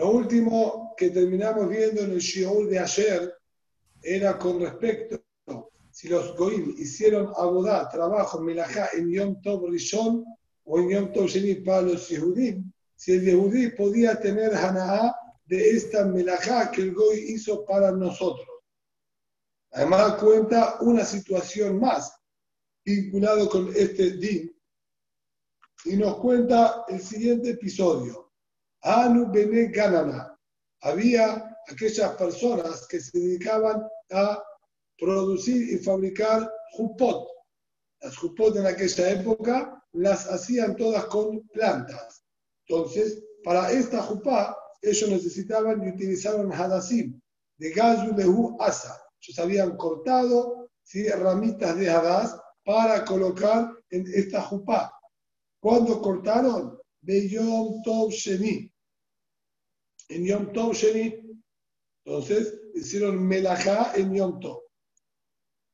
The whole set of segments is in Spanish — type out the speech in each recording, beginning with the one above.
Lo último que terminamos viendo en el Shiol de ayer era con respecto si los Goim hicieron abodá, trabajo, melajá en Yom Tov Rishon o en Yom Tov Sheni para los Yehudim, si el Yehudí podía tener Hanaá de esta melajá que el Goy hizo para nosotros. Además cuenta una situación más vinculado con este din y nos cuenta el siguiente episodio. Anu Bene Ganana. Había aquellas personas que se dedicaban a producir y fabricar jupot. Las jupot en aquella época las hacían todas con plantas. Entonces, para esta jupá, ellos necesitaban y utilizaban hadasim, de gazu lehu asa. Ellos habían cortado ¿sí? ramitas de hadas para colocar en esta jupá. ¿Cuándo cortaron? De Yom Tov. En Yom Tov Sheni. Entonces hicieron melajá en Yom Tov.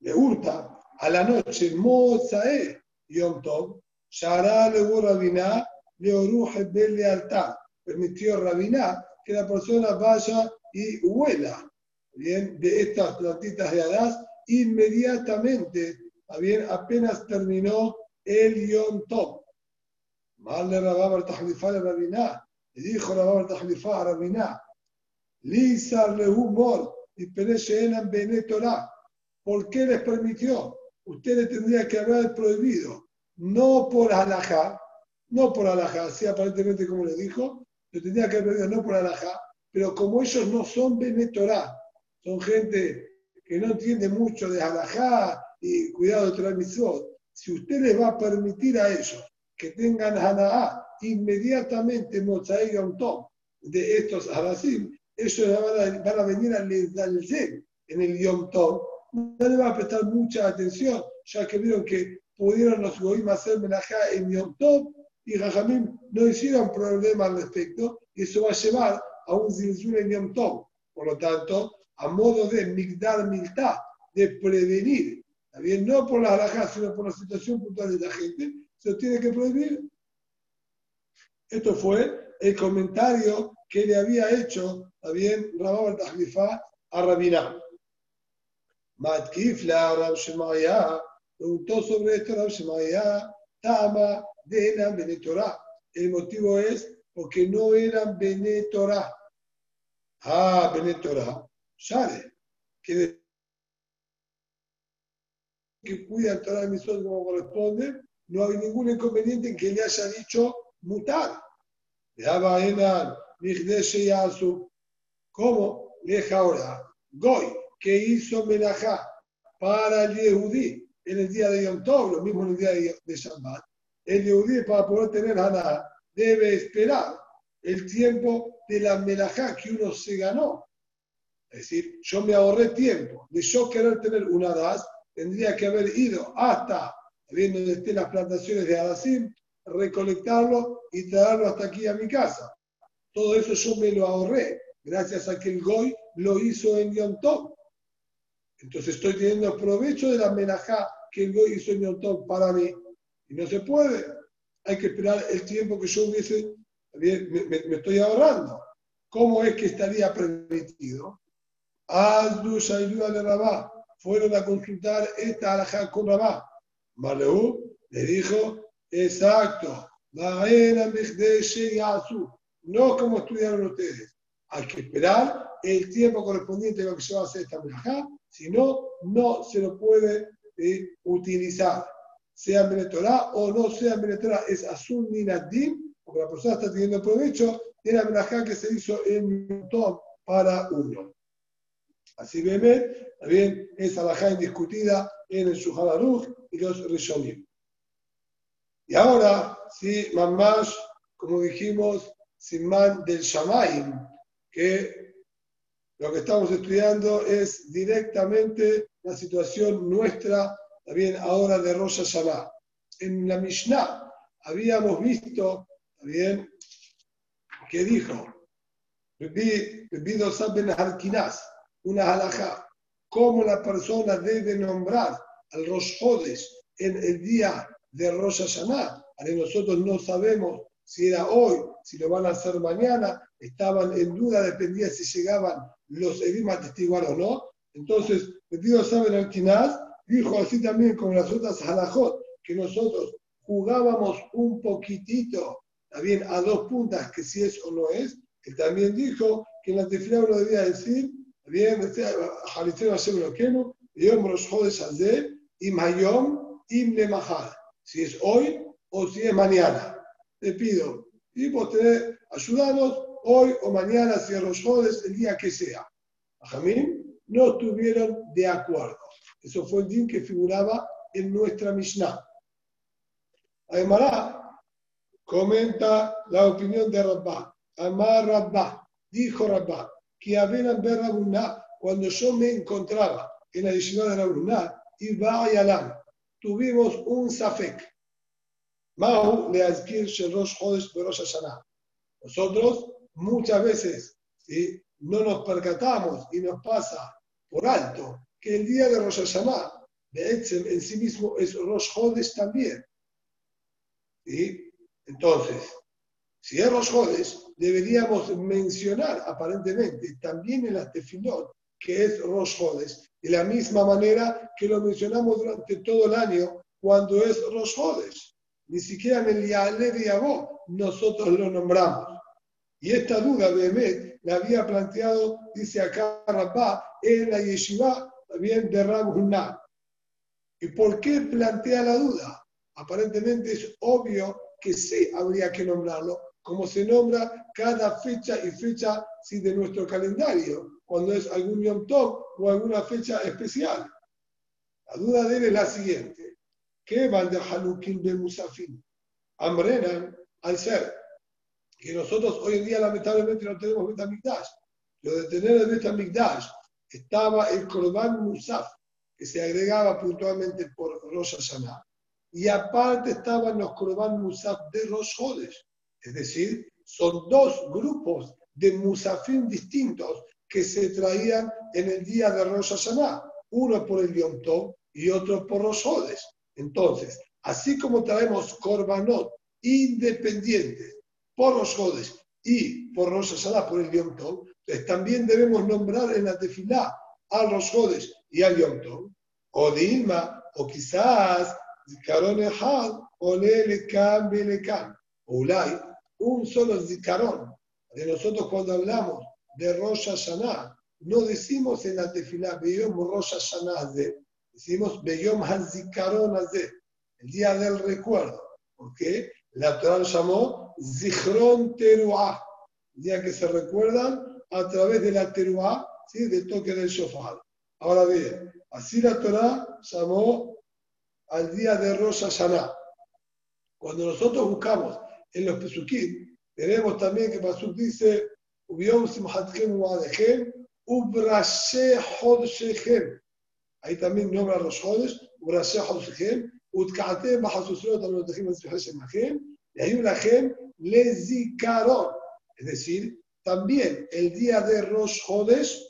Le hurta a la noche, Mozae Yom Tov, Shara le Rabiná, le oruje de lealtad. Permitió Rabiná que la persona vaya y huela bien, de estas plantitas de hadas inmediatamente, bien, apenas terminó el Yom Tov. Mal le rababa el tajlifá de Rabiná. Le dijo rababa el tajlifá a Rabiná. Lizar le humor y pereche enan bene Torah. ¿Por qué les permitió? Ustedes tendrían que haber prohibido, no por alajá, no por alajá, así aparentemente como le dijo, lo tendría que haber prohibido no por alajá, pero como ellos no son bene Torah, son gente que no entiende mucho de alajá y cuidado de Mitzvot, si usted les va a permitir a ellos que tengan Hanaá inmediatamente Mozaí Yom Tov de estos Hadasim, ellos van a, van a venir al en el Yom Tov, no le va a prestar mucha atención, ya que vieron que pudieron los Goim hacer menajá en Yom Tov y Jajamim no hicieron problema al respecto, y eso va a llevar a un Zilzul en Yom Tov. Por lo tanto, a modo de Migdar Miltá, de prevenir, también no por la halajá, sino por la situación puntual de la gente, se tiene que prohibir. Esto fue el comentario que le había hecho también Rabab al a Rabinah. Matkifla Rab Shemaya preguntó sobre esto Rab Shemaya, Tama de Enan Benetorah. El motivo es porque no eran Benetorah. Ah, Benetorah, Share, que, cuida el Torah de como corresponde, no hay ningún inconveniente en que le haya dicho mutar. ¿Cómo? Deja ahora. Goy que hizo Menajá para el Yehudí en el día de Yom Tov, lo mismo en el día de Shabbat, el Yehudí para poder tener Haná debe esperar el tiempo de la Menajá que uno se ganó. Es decir, yo me ahorré tiempo. De yo querer tener un Hadas, tendría que haber ido hasta, viendo donde estén las plantaciones de Hadasim, recolectarlo y traerlo hasta aquí a mi casa. Todo eso yo me lo ahorré, gracias a que el Goy lo hizo en Yom. Entonces estoy teniendo provecho de la amenaza que el Goy hizo en Tov para mí. Y no se puede. Hay que esperar el tiempo que yo hubiese, me, estoy ahorrando. ¿Cómo es que estaría permitido? Azdu Shailu de Rabá fueron a consultar esta alajá con Rabá. Maleu le dijo, exacto, no como estudiaron ustedes. Hay que esperar el tiempo correspondiente a lo que se va a hacer esta alajá si no, no se lo puede eh, utilizar, sea Benetorá o no sea Benetorá, es Azul Minadim, porque la persona está teniendo provecho de la menajá que se hizo en montón para uno. Así ve, también es alajá indiscutida en el Shuhadaruj y los Rishonim. Y ahora, sí, Mamash, como dijimos, Simán del Shamaim, que lo que estamos estudiando es directamente la situación nuestra, también ahora de Rosh Hashanah. En la Mishnah habíamos visto, también, que dijo, una halajá, cómo la persona debe nombrar al Rosh Hodesh en el día de Rosh Hashanah. Nosotros no sabemos si era hoy, si lo van a hacer mañana, estaban en duda, dependía si llegaban los Edim a testiguar o no. Entonces, el pido saber al Kinaz, dijo así también como las otras halajot, que nosotros jugábamos un poquitito, también a dos puntas, que si es o no es, él también dijo que en la tefila uno debía decir, bien, Jaliseo Hashem Loqueno, Yom Rosh Chodesh Hazeh, Im Hayom, Im si es hoy o si es mañana. Te pido, y vos tenés, ayudanos hoy o mañana, si es Rosh Chodesh, el día que sea. Jamín no estuvieron de acuerdo. Eso fue el día que figuraba en nuestra Mishnah. Además, comenta la opinión de Rabbah. Amar Rabbah, dijo Rabbah, que apenas ver Rabuná, cuando yo me encontraba en la yeshiva de Rabuná, y Alam, tuvimos un safek. Mau le azkir Rosh Chodesh Rosh Hashanah. Nosotros muchas veces ¿sí? no nos percatamos y nos pasa por alto que el día de Rosh Hashanah, de en sí mismo es Rosh Chodesh también. ¿Sí? Entonces, si es Rosh deberíamos mencionar aparentemente también en las tefilot que es Rosh de la misma manera que lo mencionamos durante todo el año cuando es Rosh Ni siquiera en el Yale de Yabó nosotros lo nombramos. Y esta duda, Behemet, la había planteado, dice acá Rabá, en la yeshiva también de Rabunah. ¿Y por qué plantea la duda? Aparentemente es obvio que sí habría que nombrarlo, como se nombra cada fecha y fecha sí, de nuestro calendario, cuando es algún Yom Tov o alguna fecha especial. La duda de él es la siguiente. ¿Qué van de Hanukim de Musafin? Ambrenan, al ser que nosotros hoy en día lamentablemente no tenemos Betamigdash. Lo de tener el Betamigdash estaba el Korban Musaf, que se agregaba puntualmente por Rosh Hashanah y aparte estaban los Korban Musaf de Rosh Es decir, son dos grupos de Musafim distintos que se traían en el día de Rosh Hashanah, uno por el Yom y otro por Rosh Entonces, así como traemos Korbanot independientes por Rosh y por Rosh Hashanah, por el Yom pues también debemos nombrar en la tefilá al Rosh y al Yom Tov, o de Ilma, o quizás Zikaron Ejad, Ole Lekan Belekan. O Ulay, un solo Zikaron. De nosotros cuando hablamos de Rosh Hashanah, no decimos en la tefilá Beyom Rosh Hashanah decimos Beyom HaZikaron Azeh, el día del recuerdo. porque La Torah lo llamó Zichron Teruah, el día que se recuerdan a través de la Teruah, ¿sí? del toque del shofar. Ahora bien, así la Torah llamó al día de Rosa Hashanah. Cuando nosotros buscamos en los Pesukim, tenemos también que Pasuk dice, Ubrashe Hodshechem. Ahí también nombra los Hodesh, Ubrashe Hodshechem, Utkate Bajasusrot Alotechem Hashem y hay una Gem Lezikaron. Es decir, también el día de Rosh Hodesh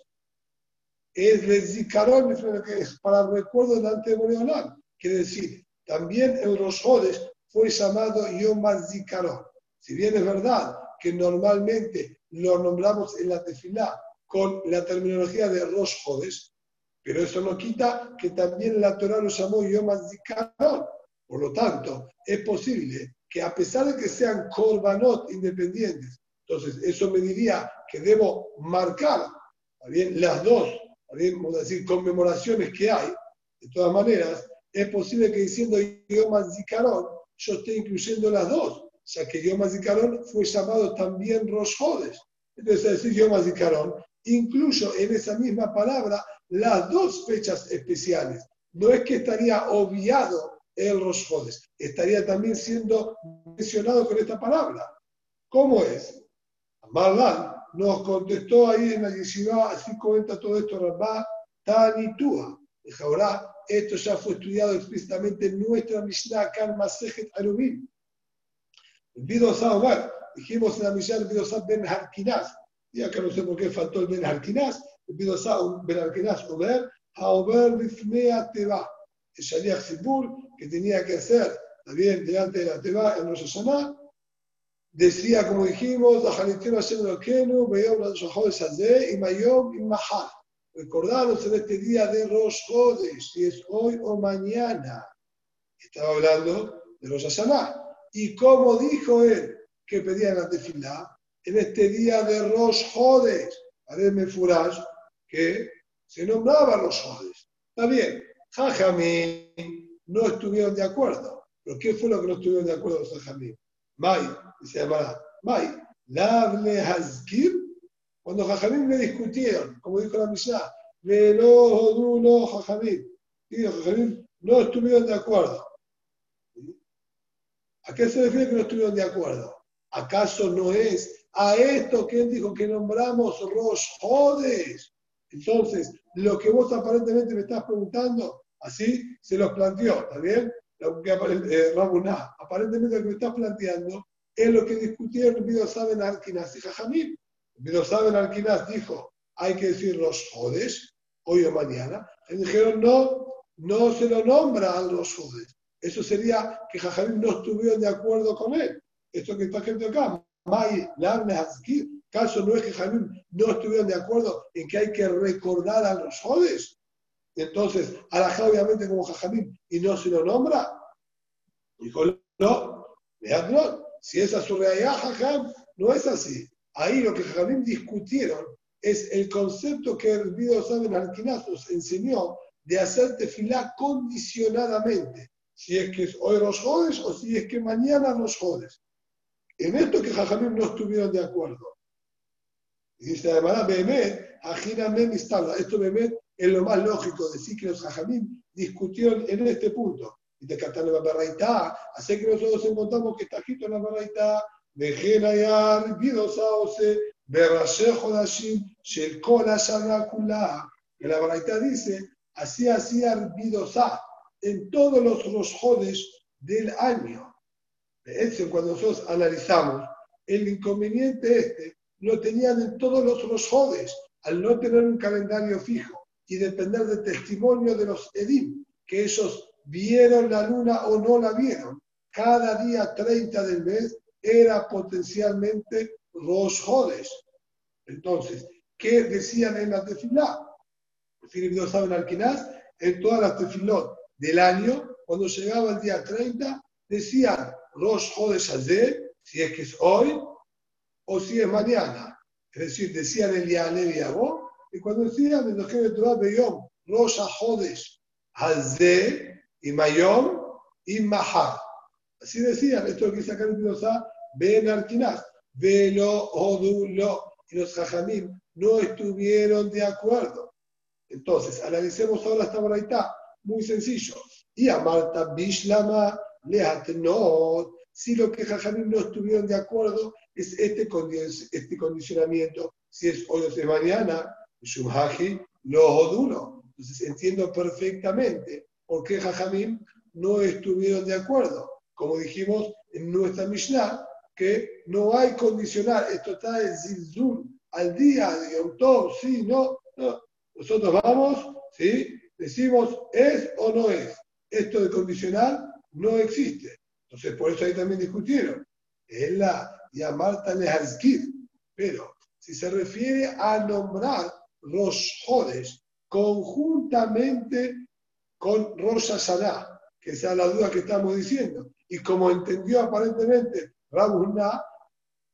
es Lezikaron, es para el recuerdo delante de Boreolam. Quiere decir, también el Rosh fue llamado Yom HaZikaron. Si bien es verdad que normalmente lo nombramos en la tefilá con la terminología de Rosh pero eso no quita que también la Torah lo llamó Yom HaZikaron. Por lo tanto, es posible que a pesar de que sean korbanot independientes, entonces eso me diría que debo marcar bien, las dos, bien, vamos a decir, conmemoraciones que hay. De todas maneras, es posible que diciendo Yom Zikaron yo esté incluyendo las dos, ya que Yom Zikaron fue llamado también Rosh. Entonces, al decir Yom Zikaron, incluyo en esa misma palabra las dos fechas especiales. No es que estaría obviado el Rosh estaría también siendo mencionado con esta palabra. ¿Cómo es? Marlán nos contestó ahí en la yeshiva, así comenta todo esto Rabá, Tanitúa. Ahora, esto ya fue estudiado explícitamente en nuestra Mishnah en Masejet Arubim. El dijimos en la Mishnah el Bidosá Ben Harkinaz, y acá no sé por qué faltó el Ben Harkinaz, el Bidosá Ben Harkinaz Ober, Haober Bifnea Teba, el Shaliach Sibur, que tenía que hacer también delante de la Teba en Rosh Hashanah, decía, como dijimos, y Mayom y Mahal. Recordaros en este día de Rosh Hodesh, si es hoy o mañana. Estaba hablando de los Hashanah. Y como dijo él que pedía en la tefilá, en este día de Rosh Hodesh, Hareme Furash, que se nombraba Rosh Hodesh. Está bien, Jajamín no estuvieron de acuerdo. ¿Pero qué fue lo que no estuvieron de acuerdo los Jajamín? May, se llamará May, Lavle Hazkir, cuando Jajamín me discutieron, como dijo la Mishnah, Velo Duno Jajamín, y Jajamín no estuvieron de acuerdo. ¿A qué se refiere que no estuvieron de acuerdo? ¿Acaso no es a esto que él dijo que nombramos Rosh Jodes? Entonces, lo que vos aparentemente me estás preguntando, así se los planteó, ¿está bien? Lo eh, aparentemente lo que me estás planteando es lo que discutieron Saben Alquinas y Jajamim. Bido Saben Alquinas dijo, hay que decir los jodes, hoy o mañana. Y dijeron, no, no se lo nombra a los jodes. Eso sería que Jajamim no estuvieron de acuerdo con él. Esto que está escrito acá, May, caso no es que Jajamim no estuvieron de acuerdo en que hay que recordar a los jodes. Entonces, Alajá obviamente como Jajamim y no se lo nombra. Dijo, no, no, si esa es su realidad, Jajam, no es así. Ahí lo que Jajamim discutieron es el concepto que el video Saben nos enseñó de hacer tefilá condicionadamente. Si es que hoy los jodes o si es que mañana los jodes. En esto que Jajamim no estuvieron de acuerdo. Y dice además, Behemet, Ajinamen Esto Behemet es lo más lógico, decir que los Jajamim discutieron en este punto y de cantar la barraita, así que nosotros encontramos que está escrito en la barraita, Vejenayar, Vidosaose, Berrashe Jodashim, Shelkol Kula, que la barraita dice, así hacía Vidosá en todos los rosjodes del año. De hecho, cuando nosotros analizamos, el inconveniente este lo tenían en todos los rosjodes, al no tener un calendario fijo y depender del testimonio de los Edim, que ellos vieron la luna o no la vieron. Cada día 30 del mes era potencialmente Rosh Hodes. Entonces, ¿qué decían en la tefilá? Filipinos saben Alquinaz, en todas las tefilot del año, cuando llegaba el día 30, decían Rosh Hodes ayer, si es que es hoy, o si es mañana. Es decir, decían el día Yabó, y cuando decían en los que Beyom, Rosh Hodes ayer, y Mayom y Mahar. Así decían, esto que acá en Pidosa, Ben Arkinaz, Velo, Odulo, y los Jajamim no estuvieron de acuerdo. Entonces, analicemos ahora esta baraita, muy sencillo. Y a Marta Bishlama no si lo que Jajamim no estuvieron de acuerdo es este, este condicionamiento, si es hoy o es mañana, Shumhaji, lo Odulo. Entonces entiendo perfectamente por qué Jajamim no estuvieron de acuerdo. Como dijimos en nuestra Mishnah, que no hay condicional, esto está en Zilzul al día de Tov, sí, no, no. Nosotros vamos, ¿sí? decimos es o no es. Esto de condicional no existe. Entonces, por eso ahí también discutieron. Es la Yamarta Lehazkir. Pero si se refiere a nombrar los jodes conjuntamente con Rosh Hashanah, que esa es la duda que estamos diciendo. Y como entendió aparentemente Rabuná,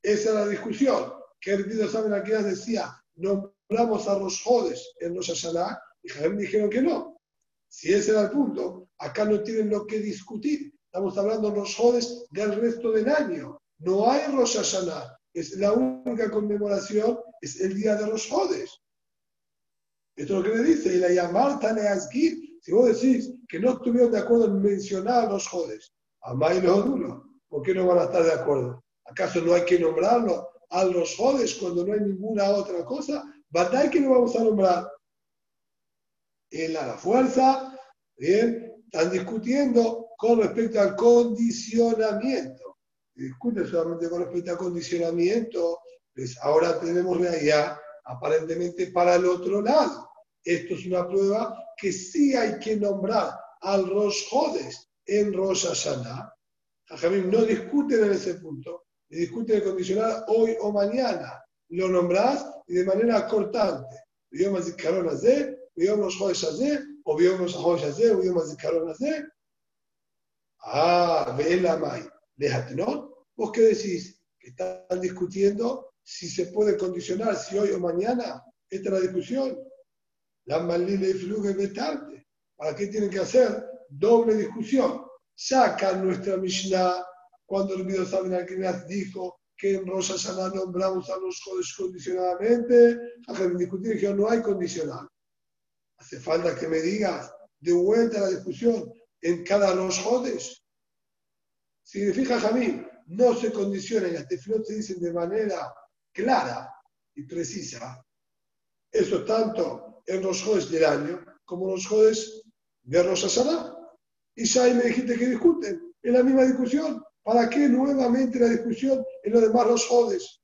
esa es la discusión. Que el saben aquí decía, nombramos a los jodes en Rosh Hashanah, y Javier dijeron que no. Si ese era el punto, acá no tienen lo que discutir. Estamos hablando de los jodes del resto del año. No hay Rosh Hashanah. Es la única conmemoración, es el día de los jodes. Esto es lo que le dice. Y la llamar Taneazgir si vos decís que no estuvieron de acuerdo en mencionar a los jodes, a May y los ¿por qué no van a estar de acuerdo? ¿Acaso no hay que nombrarlo a los jodes cuando no hay ninguna otra cosa? ¿Verdad que no vamos a nombrar? En la, fuerza, bien, están discutiendo con respecto al condicionamiento. Discuten solamente con respecto al condicionamiento, pues ahora tenemos realidad aparentemente para el otro lado. Esto es una prueba que sí hay que nombrar al Rosh Hodes en Rosh Hashanah. Jajamim no discuten en ese punto. discuten el condicional hoy o mañana. Lo nombrás y de manera cortante. Bioma Zikaron Azé, Bioma Shosh Azé, o Bioma Shosh Azé, Bioma Zikaron Azé. Ah, ve la May. Déjate, ¿no? ¿Vos qué decís? Que están discutiendo si se puede condicionar, si hoy o mañana. Esta es la discusión. La malile y fluge de tarde. ¿Para qué tienen que hacer doble discusión? Sacan nuestra Mishnah cuando el saben al dijo que en Rosa Sana nombramos a los jodes condicionadamente. discutir que no hay condicional. Hace falta que me digas de vuelta la discusión en cada los jodes. Significa, Jamín, no se condiciona y las tefilot se dicen de manera clara y precisa. Eso tanto en los jodes del año como en los jodes de Rosa Sana. Y ya me dijiste que discuten. Es la misma discusión. ¿Para qué nuevamente la discusión en los demás los jodes?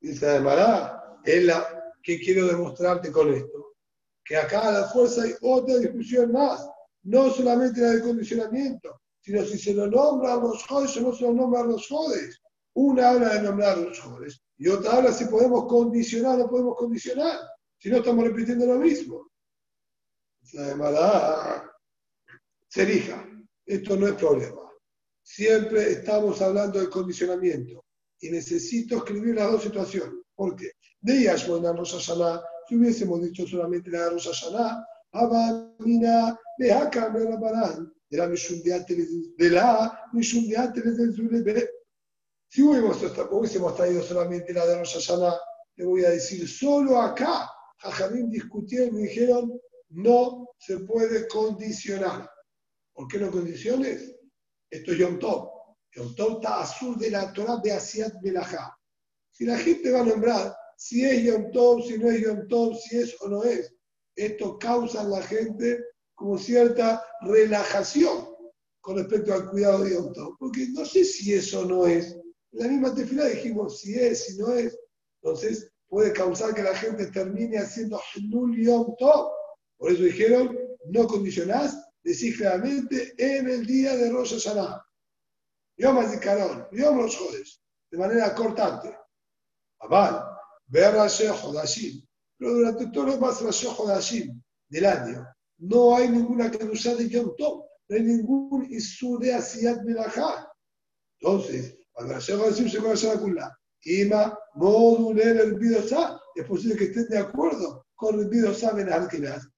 Dice además, es la que quiero demostrarte con esto. Que acá a la fuerza hay otra discusión más. No solamente la de condicionamiento, sino si se lo nombra a los jodes o no se lo nombra a los jodes. Una habla de nombrar a los jodes y otra habla si podemos condicionar o no podemos condicionar. Si no estamos repitiendo lo mismo. La se elija. Esto no es problema. Siempre estamos hablando de condicionamiento y necesito escribir las dos situaciones. ¿Por qué? De Yashmona Rosh Hashanah, si hubiésemos dicho solamente la Rosh Hashanah, Abamina, Behaka, Merabarán, de la Mishum de la Mishum de Si hubiésemos traído solamente la de Rosh Hashanah, te voy a decir, solo acá, Jajamín discutieron y dijeron, no se puede condicionar. ¿Por qué no condiciones? Esto es Yom Tov. Yom Tov está azul de la Torah de Asiat Belajá. Si la gente va a nombrar si es Yom Tov, si no es Yom Tov, si es o no es, esto causa en la gente como cierta relajación con respecto al cuidado de Yom Tov. Porque no sé si eso no es. En la misma tefila dijimos si es, si no es. Entonces puede causar que la gente termine haciendo Hnul Yom Tov. Por eso dijeron, no condicionás decís claramente en el día de Rosh Hashanah. Yom Zikaron, Yom los Jodes, de manera cortante. Abal, ver Hodashim. Pero durante todos los más Hodashim del año, no hay ninguna kedusha de Yom Tov, no hay ningún Isur de Asiyat Melachá. Entonces, cuando Rashi Hodashim se va a Kula, Ima, Moduler, el Bidosá, es posible que estén de acuerdo con el Bidosá Ben Alkinaz.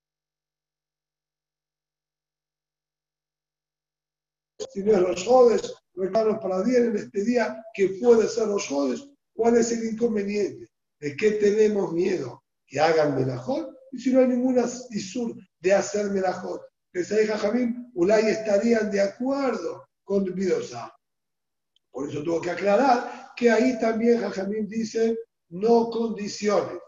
Si no es los jodes, regalos para bien en este día que puede ser los jodes, ¿cuál es el inconveniente? ¿De qué tenemos miedo? Que hagan melajot, y si no hay ninguna isur de hacer melajot. Que se deja Jamín, Ulay estarían de acuerdo con Bidosa. Por eso tuvo que aclarar que ahí también Jajamín dice no condiciones.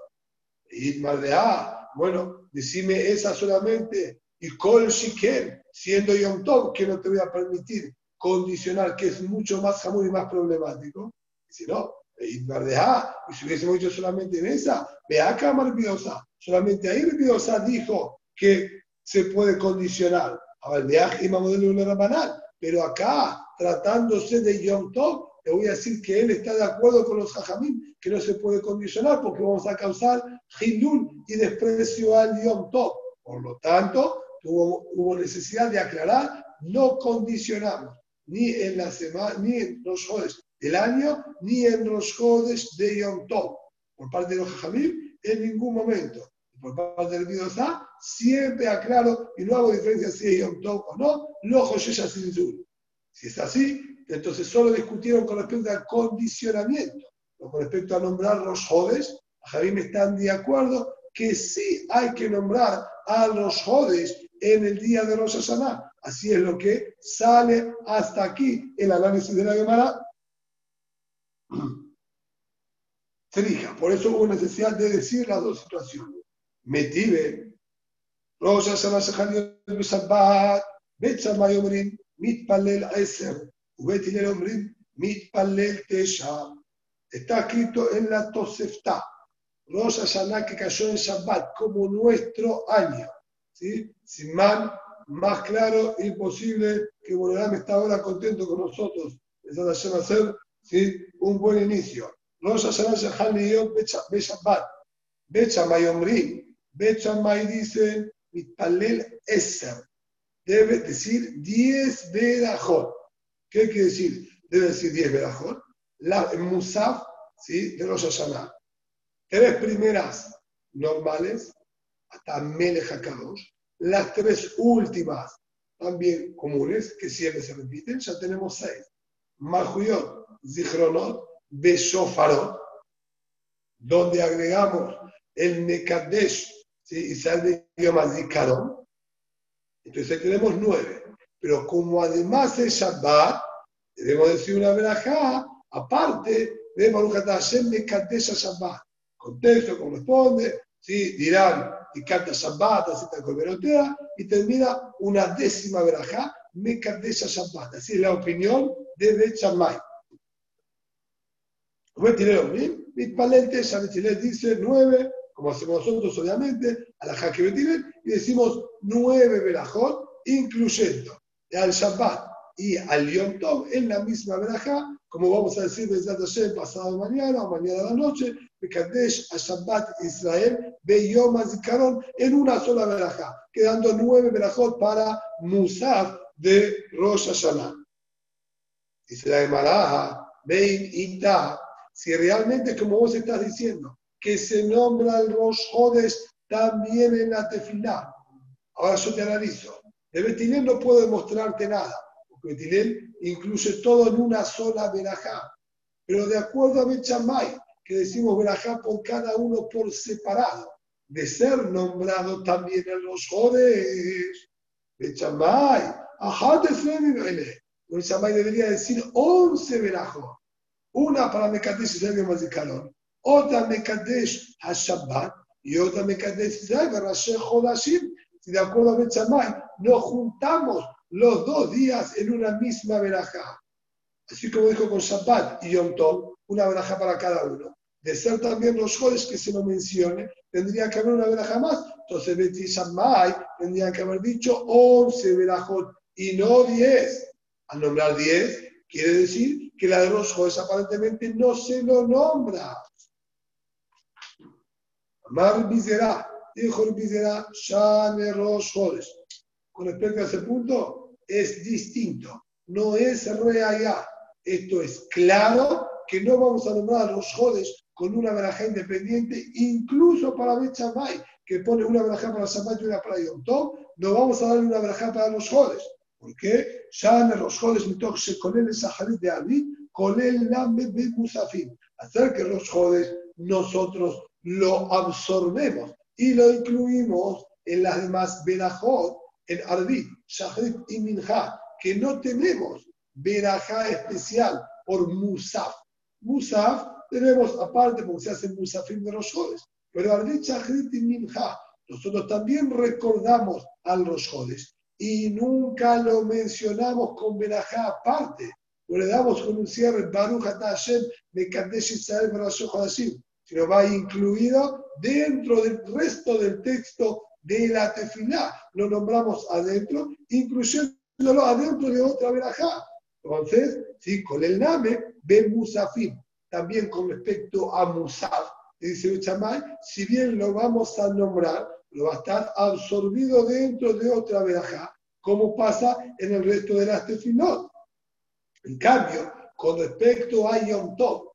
Y de ah, bueno, decime esa solamente y Kol Shiken, siendo Yom Tov, que no te voy a permitir condicionar, que es mucho más jamón y más problemático. Si no, y si hubiésemos dicho solamente en esa, ve acá Marvidosa, solamente ahí Marvidosa dijo que se puede condicionar. Ahora el y banal, pero acá, tratándose de Yom Tov, le voy a decir que él está de acuerdo con los hajamim, que no se puede condicionar porque vamos a causar hilul y desprecio al Yom Tov. Por lo tanto, hubo, necesidad de aclarar, no condicionamos ni en la semana, ni en los jodes del año, ni en los jodes de Yom Tov. Por parte de los Jajamim, en ningún momento. Por parte del Bidozá, siempre aclaro y no hago diferencia si es Yom Tov o no, los José sin Si es así, entonces solo discutieron con respecto al condicionamiento. con respecto a nombrar los jodes, Jajamim están de acuerdo que sí hay que nombrar a los jodes en el día de Rosh Hashanah. Así es lo que sale hasta aquí el análisis de la Gemara. Trija. Por eso hubo necesidad de decir las dos situaciones. Metive. Rosh Hashanah Shechaniot Beshabbat. Betzamay Omrim. Mitpalel Eser. Ubetilel Omrim. Mitpalel Tesha. Está escrito en la Tosefta. Rosh Hashanah que cayó en Shabbat como nuestro año. ¿Sí? Sin mal, más claro, imposible que Borolam está ahora contento con nosotros eso va ¿sí? un buen inicio. Rosh Hashanah Shahal Niyot Beshabbat. Bechamay Omri. Bechamay dice, Mitpalel Eser. Debe decir 10 Berajot. ¿Qué quiere decir? Debe decir 10 Berajot. La Musaf ¿sí? de Rosh Hashanah. Tres primeras normales, hasta Melech HaKadosh. Las tres últimas, también comunes, que siempre se repiten, ya tenemos seis. Mahuyot, Zichronot, Beshofarot, donde agregamos el Mekadesh ¿sí? y sale idioma Zikaron. Entonces tenemos nueve. Pero como además es Shabbat, debemos decir una verajá, aparte de Baruch Hashem Mekadesh Shabbat. Contexto corresponde, ¿sí? dirán y canta Shabbat, así está y termina una décima verajá, Mekadesh Shabbat. Así es la opinión de Bet Shammai. Mitpalente, Shabbat dice nueve, como hacemos nosotros obviamente, a la Jaque y decimos nueve verajot, incluyendo al Shabbat y al Yom Tov en la misma verajá, como vamos a decir desde Hashem pasado mañana o mañana a la noche, Mekadesh a Shabbat Israel, Beyom Zikaron, en una sola verajá, quedando nueve verajot para Musaf de Rosh Hashanah. Dice la Gemara, Bein Ita, si realmente, como vos estás diciendo, que se nombra el Rosh también en la tefilá. Ahora yo te analizo. De Betilel no puedo demostrarte nada, Betilel incluye todo en una sola verajá. Pero de acuerdo a Bechamay, que decimos verajá por cada uno por separado, de ser nombrado también en los Jodes, Bechamay, ajá te Bechamay debería decir 11 verajos una para Mekadesh Israel Yom Hazikaron, otra Mekadesh HaShabbat y otra Mekadesh Israel Rashi Chodashim. Si de acuerdo a Bechamay, nos juntamos los dos días en una misma verajá. Así como dijo con Shabbat y Yom Tov, una verajá para cada uno. De ser también los jodes que se lo mencione, tendría que haber una verajá más. Entonces, Betty Shammai tendría que haber dicho 11 verajot y no 10. Al nombrar 10, quiere decir que la de los jueces aparentemente no se lo nombra. Amar Bizera, dijo el Bizera, Shane Rosh Con respecto a ese punto, es distinto, no es reaya. Esto es claro que no vamos a nombrar a los jodes con una baraja independiente, incluso para Bechamay, que pone una baraja para Shabbat y una para Yom no vamos a darle una baraja para los jodes. ¿Por qué? Ya los jodes se con el Saharit de Abid, con el Name de Musafim. Hacer que los jodes nosotros lo absorbemos y lo incluimos en las demás Berajot, en Arbit, Shahrit y Minha, que no tenemos Berajá especial por Musaf. Musaf tenemos aparte porque se hace Musafim de los jodes, pero Arbit, Shahrit y Minha, nosotros también recordamos a los jodes y nunca lo mencionamos con Berajá aparte. O le damos con un cierre, Baruch Hashem, Mekadesh Israel Hadashim, sino va incluido dentro del resto del texto de la tefilá. Lo nombramos adentro, incluyéndolo adentro de otra Berajá. Entonces, sí, con el name, Ben Musafim. También con respecto a Musaf, dice Uchamay, si bien lo vamos a nombrar, lo va a estar absorbido dentro de otra verajá, como pasa en el resto de las tefilot. En cambio, con respecto a Yom Tov,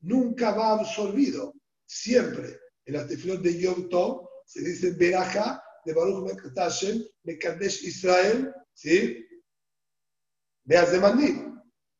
nunca va absorbido. Siempre en las de Yom Tov se dice verajá de Baruch Mekatashem, Mekadesh Israel, ¿sí? de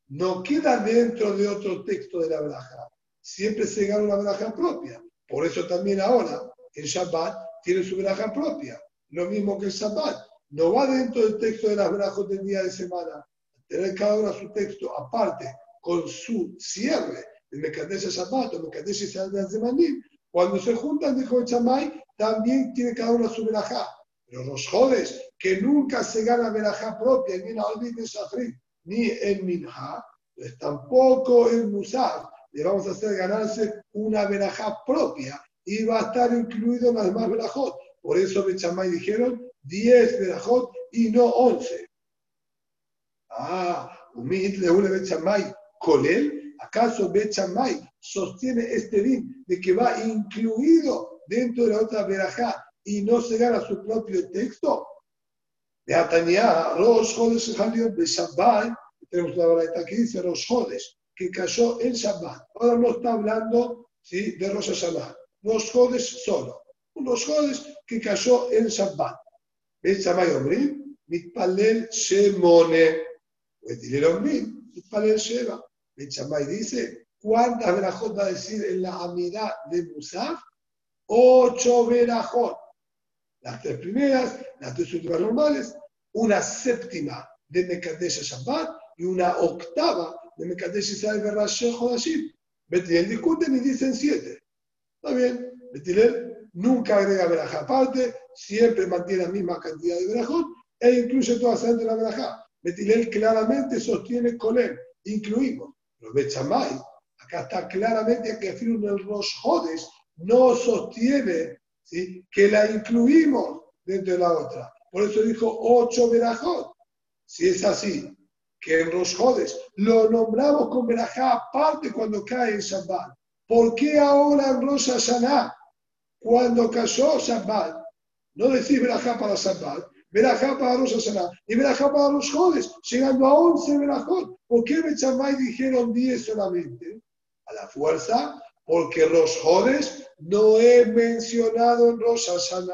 No queda dentro de otro texto de la verajá. Siempre se gana una verajá propia. Por eso también ahora, en Shabbat, tiene su veraja propia. Lo mismo que el Shabbat. No va dentro del texto de las verajos del día de semana. Tener cada uno su texto aparte, con su cierre, el Mekadesh Shabbat o Mekadesh Israel de Cuando se juntan, dijo el Chamay, también tiene cada uno su verajá. Pero los jodes, que nunca se gana verajá propia, ni en de Shafrit, ni en Minha, pues tampoco en Musaf le vamos a hacer ganarse una verajá propia y va a estar incluido en las demás verajot. Por eso Bechamay dijeron 10 verajot y no 11. Ah, Umid Leule Bechamay, Colel, ¿acaso Bechamay sostiene este din de que va incluido dentro de la otra verajá y no se gana su propio texto? De Atania, Rosh Jodes de Shabbat, tenemos la verdad que dice Rosh Jodes, que cayó en Shabbat. Ahora no está hablando ¿sí? de Rosh Hashanah. Rosh Jodes solo. Rosh Jodes que cayó en Shabbat. ¿Ves Shabbat Omrim? Mitpalel Shemone. Betilel Omrim. Mitpalel Sheba. ¿Ves Shabbat dice, ¿cuántas verajot va a decir en la amidad de Musaf? Ocho verajot. Las tres primeras, las tres últimas normales, una séptima de Mekadesh Shabbat y una octava de Mekadesh Israel Berrashe Jodashim. Betilel discuten y dicen siete. Está bien. Betilel nunca agrega verajá aparte, siempre mantiene la misma cantidad de verajot e incluye todas las de la verajá. Betilel claramente sostiene con él, incluimos. Los Bechamay, acá está claramente que en el Rosh Jodes no sostiene que la incluimos dentro de la otra. Por eso dijo ocho verajot. Si es así, que en Rosh Jodes lo nombramos con verajá aparte cuando cae en Shabbat. ¿Por qué ahora en Rosh Hashanah, cuando cayó Shabbat, no decís verajá para Shabbat, verajá para Rosh Hashanah y verajá para Rosh Jodes, llegando a 11 verajot? ¿Por qué Bechamay dijeron 10 solamente? A la fuerza, porque Rosh Jodes no es mencionado en Rosh Hashanah.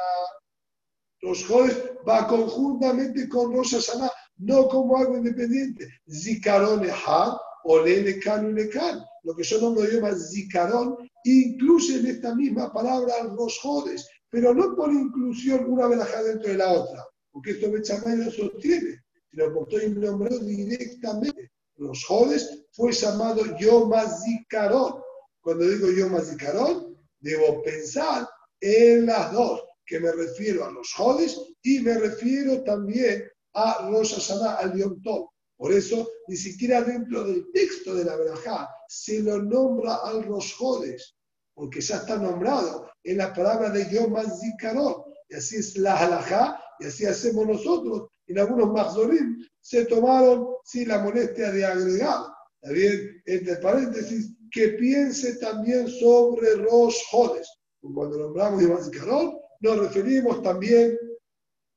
Rosh Jodes va conjuntamente con Rosh Hashanah no como algo independiente. Zikaron Ejad o Lecan Lecan. Lo que yo nombro más Zikaron incluye en esta misma palabra los jodes, pero no por inclusión una verajá dentro de la otra, porque esto Bechamay no sostiene, sino porque estoy nombrado directamente. Los jodes fue llamado Yom Zikaron. Cuando digo Yom Zikaron, debo pensar en las dos, que me refiero a los jodes y me refiero también a Rosh Hashanah al Yom Tov. Por eso, ni siquiera dentro del texto de la Berajá se lo nombra al Rosh Jodes, porque ya está nombrado en la palabra de Yom Zikaron. Y así es la halajá, y así hacemos nosotros. En algunos Mahzorim se tomaron sí, la molestia de agregar, también entre paréntesis, que piense también sobre Rosh Jodes. Cuando nombramos Yom Zikaron, nos referimos también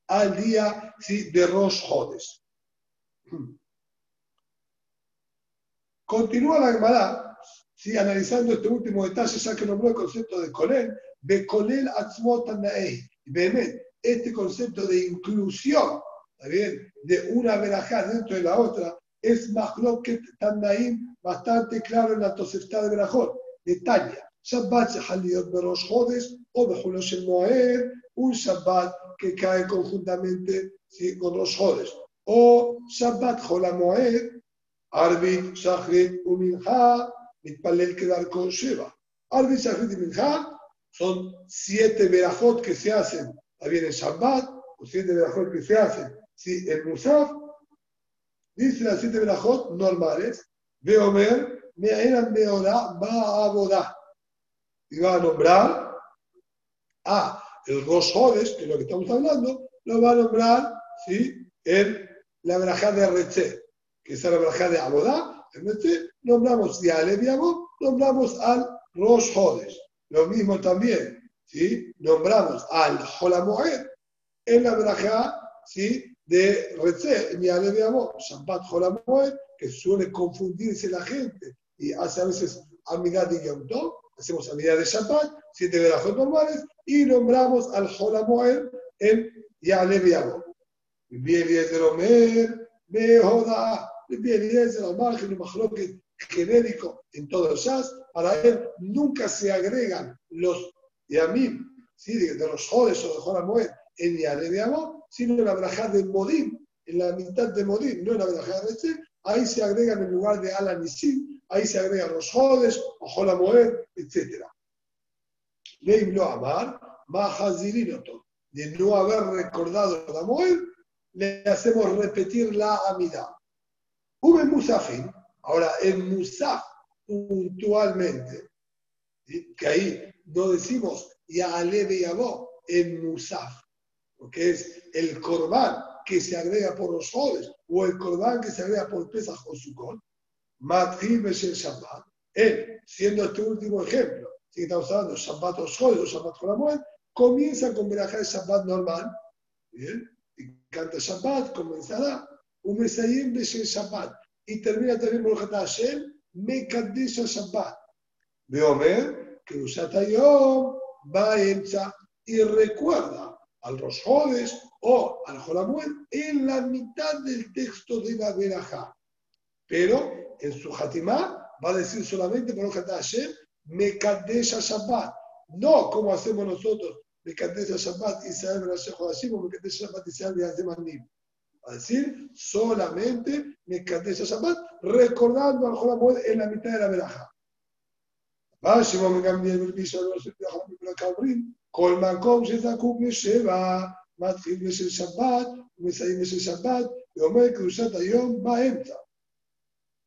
al día ¿sí? de Rosh Hodes. Continúa la Gemara, ¿sí? analizando este último detalle, ya que nombró el concepto de Kolel, de Kolel Este concepto de inclusión, bien? De una verajá dentro de la otra, es más lo que Tandaim bastante claro en la Tosefta de Berajot, de Tanya. Shabbat Shahaliot Berosh Hodes o Bejulosh Moed, un Shabbat que cae conjuntamente ¿sí? con los jodes. O Shabbat Jolamoed, Arbit, Shachrit, Uminha, Mitpalel quedar con Sheba. Arbit, Shachrit y Minha son siete verajot que se hacen también en Shabbat, o siete verajot que se hacen ¿sí? en Musaf. Dice las siete verajot normales. Veomer, me eran Meorá, va a Bodá. Y va a nombrar a el Rosh Hodes, que es lo que estamos hablando, lo va a nombrar ¿sí? en la verajá de Reche, que es la verajá de Abodá. En Reche nombramos ya al nombramos al Rosh Hodes. Lo mismo también, ¿sí? nombramos al Jolamoed en la verajá ¿sí? De Reche, en Yale Biamo, Shabbat Jolamoed, que suele confundirse la gente y hace a veces amidad de Yom hacemos amidad de Shabbat, siete verajot normales, y nombramos al Jolamoel en Yale Biabo. Eliezer Omer, Behoda, Eliezer al margen de genérico en todos los jazz, para él nunca se agregan los Yamim, ¿sí? de, los Jodes o de Jolamoel en Yale Biabo, sino en la verajá de Modim, en la mitad de Modim, no en la verajá de este, ahí se agregan en lugar de Alanisim, ahí se agregan los Jodes o Jolamoel, etc. Leim lo amar, de no haber recordado la Moed, le hacemos repetir la amidad. Hubo Musafin, ahora en Musaf puntualmente, que ahí no decimos ya aleve y en Musaf, porque es el corbán que se agrega por los jodes, o el Corbán que se agrega por Pesach o Sukkot, Matrim es el Shabbat. Él, siendo este último ejemplo, si estamos hablando de Shabbat o Jodes o Shabbat Joramuel, comienza con Berajá de Shabbat normal, ¿bien? Y canta Shabbat, comenzará, un Mesayim de Shabbat, y termina también Baruch Hashem, Mekadesh Shabbat. Veomer, que Usatayom va a y recuerda al Rosjodes o al Jolamuel en la mitad del texto de la Berajá. Pero en su Hatimá va a decir solamente por Hashem, Mekadesha Shabbat. No como hacemos nosotros, Mekadesha Shabbat, Israel Berashé Jodashim o Mekadesha Shabbat, Israel Berashé Manim. Va a decir solamente Mekadesha Shabbat, recordando al Jolamuel en la mitad de la Berajá. Va a llevar a el piso כל מקום שזקוק לשבע, מתחיל בשל שבת ומסיים בשל שבת, ואומר קדושת היום באמצע.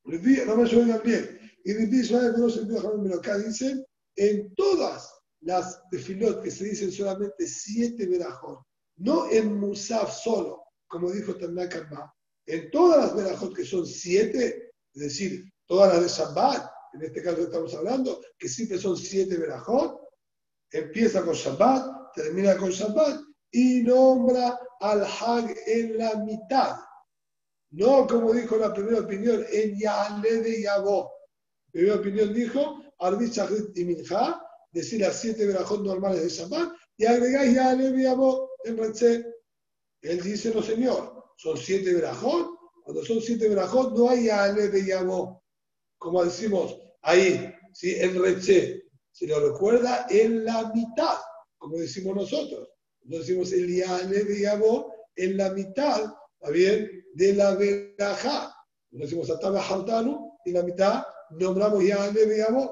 רבי, רבי שמעון גמליאל, y Rabbi Israel no se puede acá dicen, en todas las tefilot que se dicen solamente siete verajot, no en Musaf solo, como dijo Tanakama, en todas las verajot que son siete, es decir, todas las de Shabbat, en este caso estamos hablando, que siempre son siete verajot, empieza con Shabbat, termina con Shabbat y nombra al Hag en la mitad. No como dijo la primera opinión, en Yale de Yabó. La primera opinión dijo, Arbit Shachrit y Minja, decir las siete verajot normales de Shabbat, y agregáis Yale de Yabó en Retze. Él dice, no señor, son siete verajot. Cuando son siete verajot no hay Yale de Yabó. Como decimos, ahí, ¿sí? en Reche, se lo recuerda en la mitad, como decimos nosotros. No decimos el Yane digamos, en la mitad, ¿está bien? De la Berajá. No decimos Ataba Hartanu, y la mitad nombramos Yane digamos.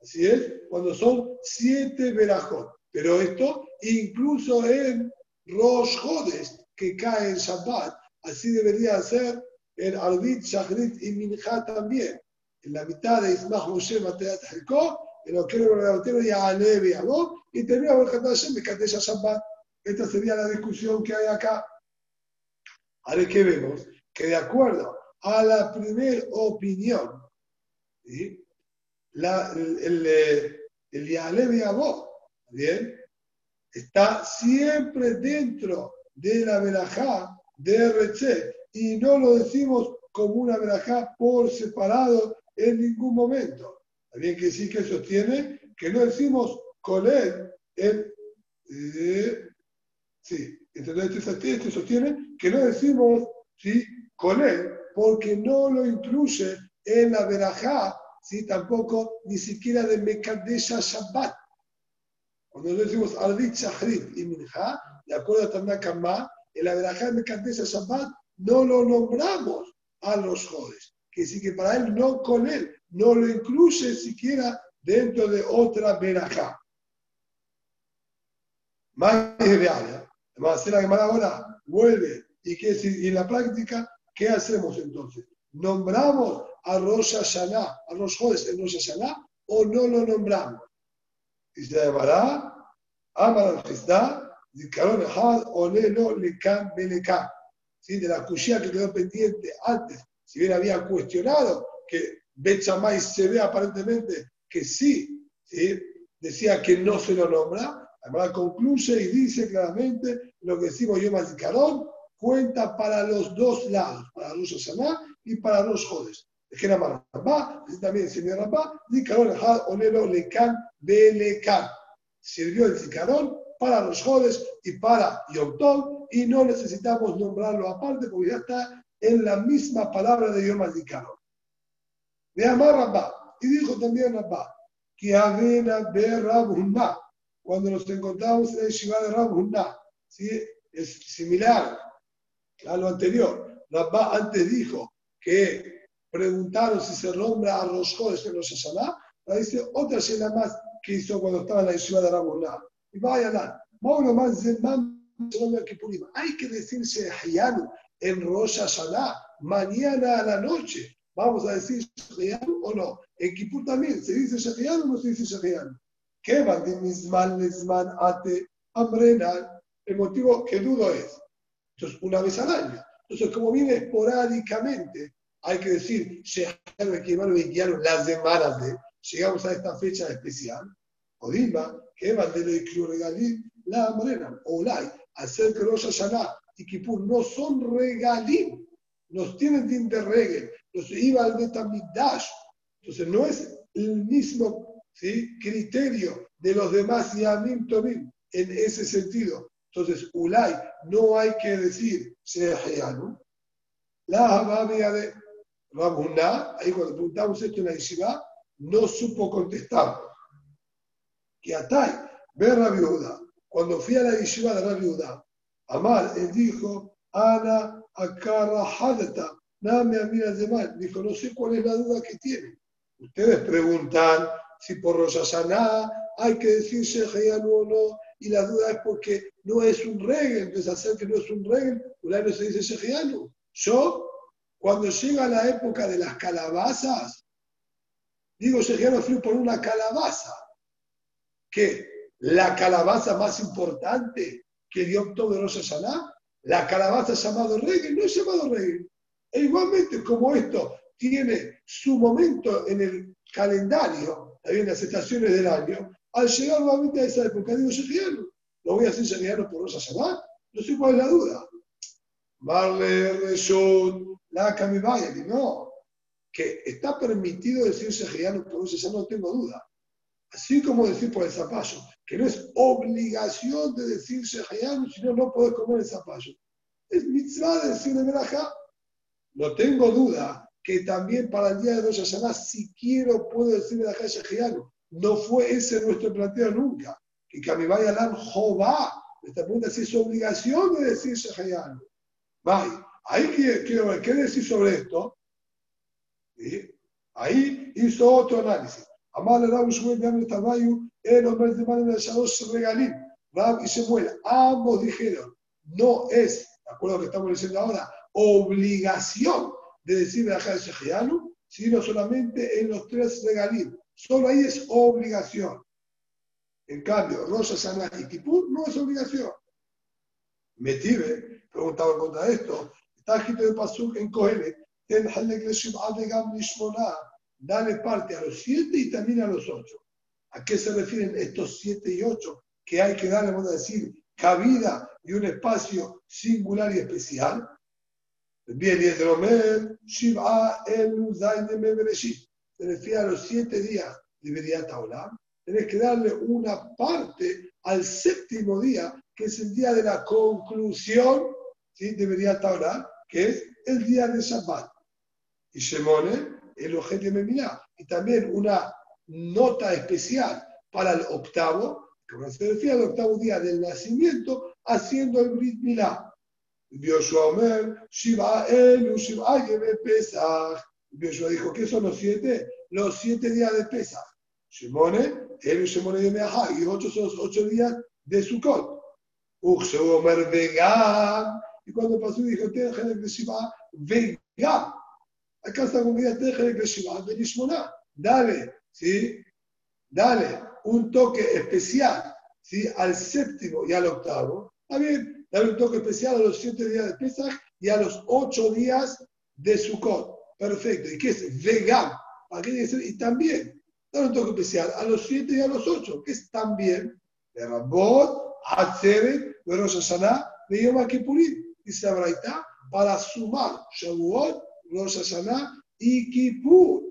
Así es, cuando son siete Berajot. Pero esto incluso en Rosh Hodes, que cae en Shabbat, así debería ser en Arbit, Shachrit y Minjá también en la mitad de Ismach Moshe Mateat Jericó, en lo que era y termina el Hashem de Kadesh Shabbat. Esta sería la discusión que hay acá. Ahora que vemos que de acuerdo a la primera opinión, ¿sí? la, el, el, el Yalevi ¿bien? Está siempre dentro de la verajá de RC y no lo decimos como una verajá por separado en ningún momento. También que decir que sostiene que no decimos él en. Eh, sí, entonces este, este, sostiene que no decimos ¿sí? él porque no lo incluye en la verajá, ¿sí? tampoco ni siquiera de Mekadesha Shabbat. Cuando decimos Ardit Shahrit y Minja, de acuerdo a Tanakama, en la verajá de Mekadesha Shabbat no lo nombramos a los jodes que sí que para él no con él, no lo incluye siquiera dentro de otra verajá. Más de Además, la Gemara ahora vuelve y que y en la práctica, ¿qué hacemos entonces? ¿Nombramos a Rosh Hashanah, a los jueces en Rosh Hashanah o no lo nombramos? Y se llamará Amar al Zikaron Had, Olelo, Lekan, Belekan. De la cuchilla que quedó pendiente antes si bien había cuestionado que Betsamay se ve aparentemente que sí, decía que no se lo nombra, además concluye y dice claramente lo que decimos yo Carón, cuenta para los dos lados, para los Hashanah y para los Jodes. Es que era Rabá, también el señor Rabá, Zicarón, Onelo, Lecan, Belecan. Sirvió el Zicarón para los Jodes y para Yom Tov, y no necesitamos nombrarlo aparte porque ya está en la misma palabra de Yom Azikaron. De Amar Rabba, y dijo también Rabba, que avena de Rabunna, cuando nos encontramos en el Shiva de Rabunna, ¿sí? es similar a lo anterior. Rabba antes dijo que preguntaron si se nombra a los jóvenes en los Hashanah, dice otra llena más que hizo cuando estaba en la Yeshiva de Rabunna. Y vaya a Mauro más Hay que decirse Hayanu en Rosh Hashanah, mañana a la noche. Vamos a decir Shehianu o no. En Kipur también, ¿se dice Shehianu o no se dice Shehianu? ¿Qué Misman Lesman Ate Amrena? El motivo que dudo es, Entonces, una vez al año. Entonces, como viene esporádicamente, hay que decir, las semanas de, llegamos a esta fecha especial, o Dilma, que va de lo regalim, la morena, o Lai, hacer que Rosh Hashanah y Kippur no son regalim, nos tienen de regel, nos iba al Betamigdash. Entonces, no es el mismo ¿sí? criterio de los demás Yamim Tobim en ese sentido. Entonces, Ulay, no hay que decir Shehayanu. La Hababia de Rabuná, ahí cuando preguntamos esto en la Yeshiva, no supo contestar. Que Atay, ve Rabiuda, cuando fui a la Yeshiva de Rabiuda, Amar, él dijo, Ana Akara Hadata, Name Amira mal. Dijo, no sé cuál es la duda que tiene. Ustedes preguntan si por Rosh hay que decir Shehayanu o no, y la duda es porque no es un regel, entonces hacer que no es un regel, no se dice Shehayanu. Yo cuando llega la época de las calabazas, digo, Shejiano fui por una calabaza. que La calabaza más importante que dio todo de Rosh Hashanah, la calabaza llamado reggae, no es llamado reggae. E igualmente, como esto tiene su momento en el calendario, también las estaciones del año, al llegar nuevamente a esa época, digo, Shejiano, lo voy a hacer Shejiano por Rosh Hashanah, no sé cuál es la duda. Marle Reshut, la Kamibaya, no, que está permitido decir Shejianu por eso ya no tengo duda. Así como decir por el zapallo, que no es obligación de decir Shejianu, si no, no puedes comer el zapallo. Es mitzvah de decir de Berajá. No tengo duda que también para el día de Rosh Hashanah, si quiero, puedo decir Berajá Shejianu. No fue ese nuestro planteo nunca. Que Kamibaya Lam Jobá. Esta pregunta si es obligación de decir Shejianu. Vaya. Ahí quiero ver, ¿qué decir sobre esto? Ahí hizo otro análisis. Amar Rab Shmuel de Tabayu, el hombre de Manuel Shadosh Regalim, Rab y Shemuel, ambos dijeron, no es, de acuerdo a lo que estamos diciendo ahora, obligación de decir la de Shejianu, sino solamente en los tres regalim. Solo ahí es obligación. En cambio, Rosa Sana y no es obligación. Metive preguntaba contra esto, Está escrito de Pasuk en Kohelet, dale parte a los siete y también a los ocho. ¿A qué se refieren estos siete y ocho? Que hay que darle, vamos a decir, cabida y un espacio singular y especial. Bien, y el Romer, Shiva, el Se refiere a los siete días de Beriat Olam. Tenés que darle una parte al séptimo día, que es el día de la conclusión ¿sí? de Beriat Olam que es el día de Shabbat. Y Shemone, el objeto de Y también una nota especial para el octavo, que se refiere al octavo día del nacimiento, haciendo el Brit Milá. Yoshua Omer, Shiva Elu, Shiva Pesach. Yoshua dijo, ¿qué son los siete? Los siete días de Pesach. Shimone, Elu, Shimone de Meajá. Y ocho son los ocho días de Sukkot. Uxu Omer Vegam. Y cuando pasó dijo, Tejelek de Shiva, venga. Acá está con vida Tejelek de Shiva, Benishmoná. Dale, ¿sí? Dale un toque especial, ¿sí? Al séptimo y al octavo. Está bien, dale un toque especial a los siete días de Pesach y a los ocho días de Sukkot. Perfecto. ¿Y qué es? Vegam. ¿Para qué decir? Y también, dale un toque especial a los siete y a los ocho, que es también de Rabot, Atzeret, de Rosh Hashanah, de Yom Kippurim dice la para sumar Shavuot, Rosh Hashanah y Kippur.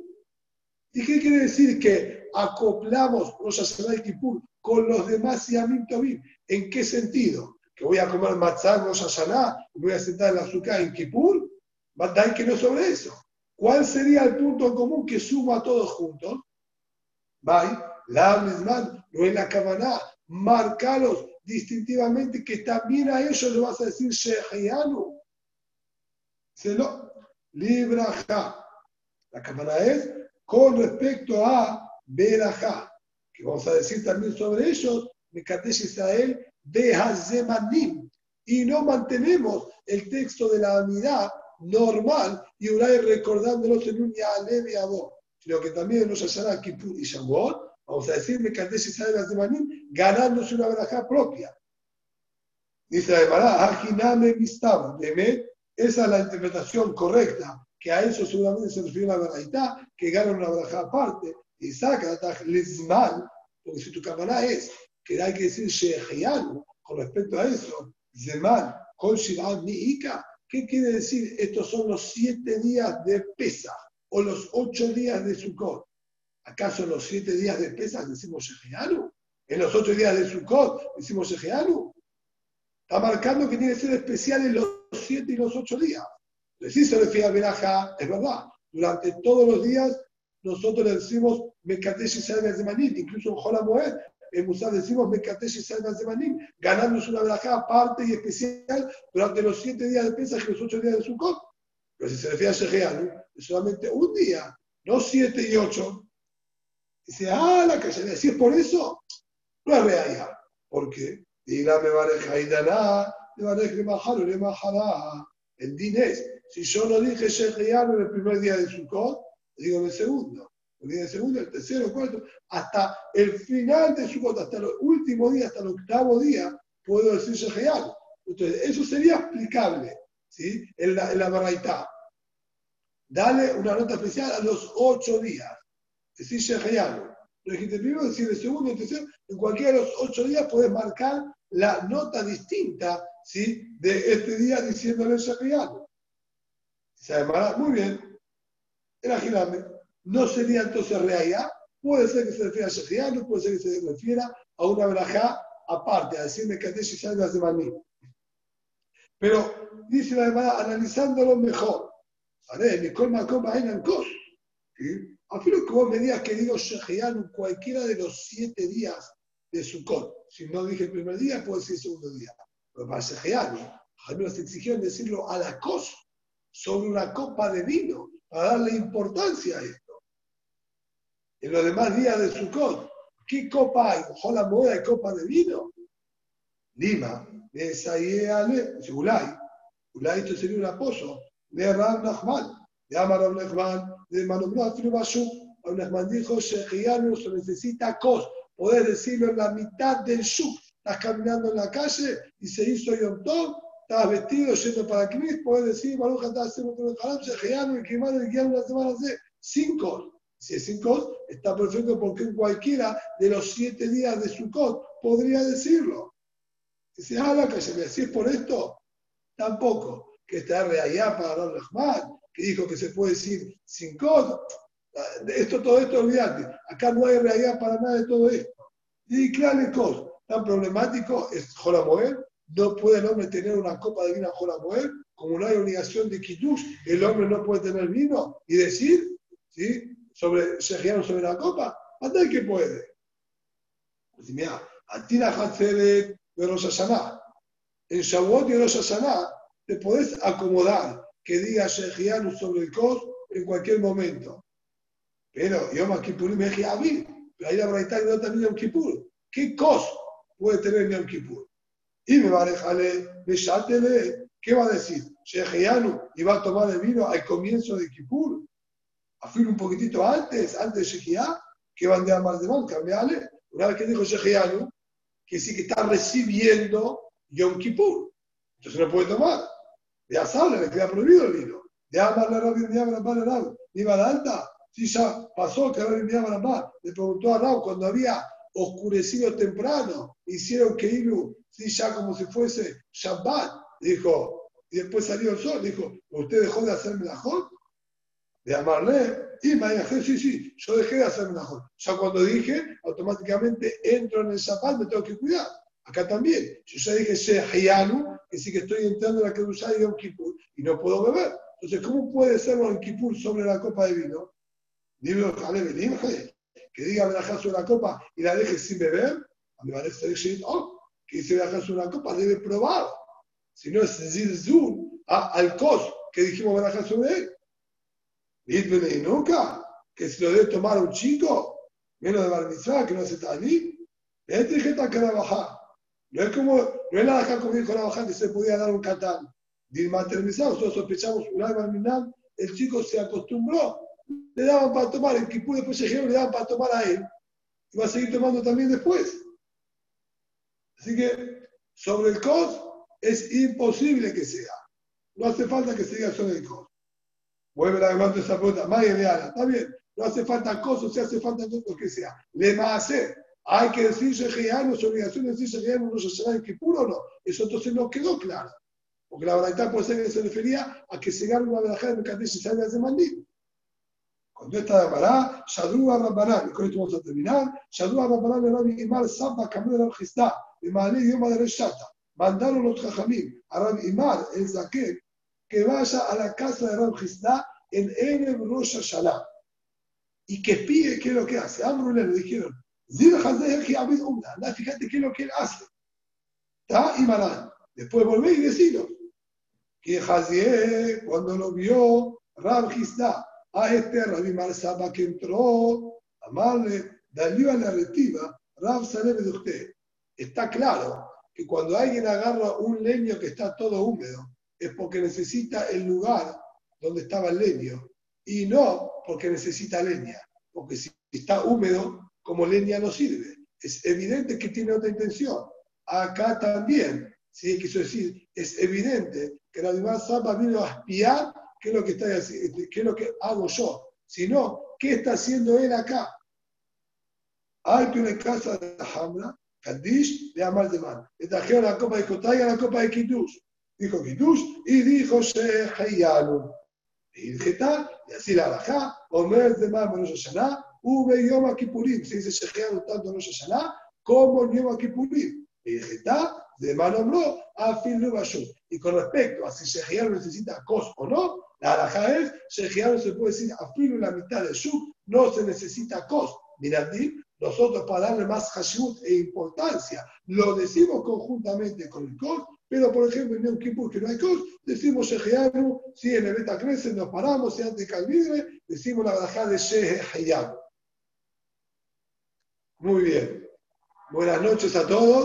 ¿Y qué quiere decir que acoplamos Rosh Hashanah y Kippur con los demás Yamim Tovim? ¿En qué sentido? ¿Que voy a comer matzah Rosh Hashanah y voy a sentar en la azúcar en Kippur? ¿Bandai que no sobre eso? ¿Cuál sería el punto común que suma a todos juntos? Bye. La misma, no es la cabana, marcalos distintivamente que también a ellos le vas a decir Shehianu. Se lo libraja. La cámara es con respecto a Beraja, que vamos a decir también sobre ellos, Mekadesh Israel de Hazemanim. Y no mantenemos el texto de la amidad normal y Uray recordándolos en un Yalem y sino que también los Hashanah Kippur y Shavuot vamos a decir, Mekadesh Israel Azemanim, ganándose una verajá propia. Dice la Gemara, Ajiname Mistaba, esa es la interpretación correcta, que a eso seguramente se refiere la verdad, que gana una braja aparte, y saca Lizman, porque si tu cámara es que hay que decir Sheheanu con respecto a eso, Zeman, Kol Miika, ¿qué quiere decir? Estos son los siete días de pesa o los ocho días de Sukkot. ¿Acaso en los siete días de pesa decimos Sheheanu? ¿En los ocho días de Sukkot decimos Sheheanu? Está marcando que tiene que ser especial en los siete y los ocho días. Decís se refiere a es verdad. Durante todos los días nosotros le decimos Mekatesh y de incluso en Jola Moed, en Musa decimos Mekatesh y de Manim, ganándose una verajá aparte y especial durante los siete días de Pesach y los ocho días de Sukkot. Pero si se refiere a Sheheanu, es solamente un día, no siete y ocho. Dice, ah, la que se le decía por eso, no es real. ¿Por qué? Y la me bareja y dará, me bareja le majará, le majará. El din es, si yo no dije Sheheanu en el primer día de Sukkot, digo en el segundo. El día del segundo, el tercero, el cuarto, hasta el final de su hasta el último día, hasta el octavo día, puedo decir Sheheanu. Entonces, eso sería explicable ¿sí? en la, en la Dale una nota especial a los ocho días. Decir Sheheanu. Lo dijiste primero, decir el segundo, el tercero. En cualquiera de los ocho días puedes marcar la nota distinta ¿sí? de este día diciéndole Sheheanu. Se muy bien, era Gilame. No sería entonces Reaya, puede ser que se refiera a Shehianu, puede ser que se refiera a una verajá aparte, a decirme que y salgas de Maní. Pero dice la hermana, analizándolo mejor. ¿Vale? Mi colma coma en cos. Afilo que vos me digas que digo Shehianu cualquiera de los siete días de Sukkot. Si no dije el primer día, puede ser el segundo día. Pero para Shehianu, a mí nos exigieron decirlo a la cos sobre una copa de vino para darle importancia a esto. En los demás días de Sukkot, ¿qué copa hay? ¿Ojo la moda de copa de vino? Lima, de Sayéale, Gulay. Gulay esto sería un apoyo de Ram Nachman, de Amar Nachman, de Manobrat Bashu. Ram Nachman dijo, Shechianu se necesita cos. Poder decirlo en la mitad del shuk. Estás caminando en la calle y se hizo Yom Tov estabas vestido yendo para Knis, puedes decir, Baruch está haciendo un haram, Shejianu y Kimar y Guiar una semana de cinco. Si es cinco, está perfecto porque cualquiera de los siete días de Sukkot podría decirlo. Dice, ah, la que se me decís por esto, tampoco. Que está allá para Don Rahman, que dijo que se puede decir cinco. Esto, todo esto, olvídate. Acá no hay realidad para nada de todo esto. Y claro, cosa tan problemático es Jolamoel, no puede el hombre tener una copa de vino a Jolamuel, como no hay obligación de Kiddush, el hombre no puede tener vino y decir, ¿sí? Sobre, sobre la copa, hasta que puede. Pues mira, Atira Hatzeret de Rosh Hashanah. En Shavuot y Rosh Hashanah te podés acomodar que diga Shejianu sobre el cos en cualquier momento. Pero Yom Kippurim me dije, pero ahí la verdad no también Yom Kippur. ¿Qué cos puede tener Yom Kippur? Y me va a dejarle, ¿qué va a decir? Sheheanu, y va a tomar el vino al comienzo de Kippur, a fin un poquitito antes, antes de Shehia, que van de amar de mal, cambiale. Una vez que dijo Sheheanu, que sí que está recibiendo Yom Kippur, entonces no puede tomar. Ya sabe, le queda prohibido el vino. De amar la rabia, de amar la rabia, va alta. Si ya pasó que de amar la le preguntó a Rab cuando había oscurecido temprano, hicieron que Ilu sí, ya como si fuese Shabbat, dijo, y después salió el sol, dijo, ¿usted dejó de hacerme la jod? De amarle, y me sí, sí, yo dejé de hacerme la jod. Ya cuando dije, automáticamente entro en el Shabbat, me tengo que cuidar. Acá también, yo ya dije Shehianu, que sí que estoy entrando en la Kedushá de Yom Kippur, y no puedo beber. Entonces, ¿cómo puede ser Yom Kippur sobre la copa de vino? Dime, que diga Berajá sobre la copa y la deje sin beber, a me parece oh, que dice Berajá sobre la copa, debe probar. Si no es Zilzul al cos que dijimos Berajá sobre él. Y nunca, que si lo debe tomar un chico, menos de Barmizá, que no se está allí, este que está que bajar. No es como, no es la dejar como dijo la que se podía dar un catán. Dilma terminado, nosotros sospechamos una vez el chico se acostumbró le daban para tomar, el Kipur después se le daban para tomar a él. Y va a seguir tomando también después. Así que sobre el COS es imposible que sea. No hace falta que se diga solo el cos. Vuelve la demanda esa pregunta. Maya de Ana, está bien, no hace falta cosas, si hace falta lo que sea. Le hacer. Hay que decir Shejiano, su obligación de decir Shejiano, no se será en puro o no. Eso entonces no quedó claro. Porque la verdad puede ser que se refería a que se gane una verajá de Mercadesh y salga de Mandí. Cuando esta de Mará, Shadru Rabbaná, y con esto vamos a terminar, Shadru Rabbaná de Rabbi Imar Saba, cambió de Rajistá, de Malé idioma de Reshata. Mandaron los Jajamim a Rabbi Imar, el Zaquet, que vaya a la casa de Rabbi Rajistá en Erev Rosh Hashanah. Y que pide qué es lo que hace. Amrule le dijeron, anda, fíjate qué es lo que él hace. ¿Está? Y Marán. Después volví y decirlo. Que Hazier, cuando lo vio, Rab Gisda, a este Rabbi Marsaba que entró, amarle, dalió a la retiva, Rab Salebe de usted. Está claro que cuando alguien agarra un leño que está todo húmedo, es porque necesita el lugar donde estaba el leño y no porque necesita leña, porque si está húmedo, como leña no sirve. Es evidente que tiene otra intención. Acá también, ¿sí? quiso decir, es evidente que la demás Saba vino a espiar qué es lo que está qué es lo que hago yo, sino qué está haciendo él acá. Hay que una casa de Hamra, Kaddish, de Amal de Man. Le trajeron la copa de Kotaya, la copa de Kiddush. Dijo Kiddush y dijo Shehayanu. Y tal, y así la alajá, Omer de Man Rosh Hashanah, Ube Yom Kippurim. Se dice Shehayanu tanto en Rosh Hashanah como en Yom Kippurim. Y tal, de mano a fin Y con respecto a si Shejiano necesita cos o no, la alhaja es, Shejiano se puede decir a fin la mitad del Shuk, no se necesita cos. Mirad, nosotros para darle más hashut e importancia, lo decimos conjuntamente con el cos, pero por ejemplo en un Kippur que no hay cos, decimos Shejiano, si en el Beta crece nos paramos, si antes calvidre, decimos la alhaja de Shejiano. Muy bien. Buenas noches a todos.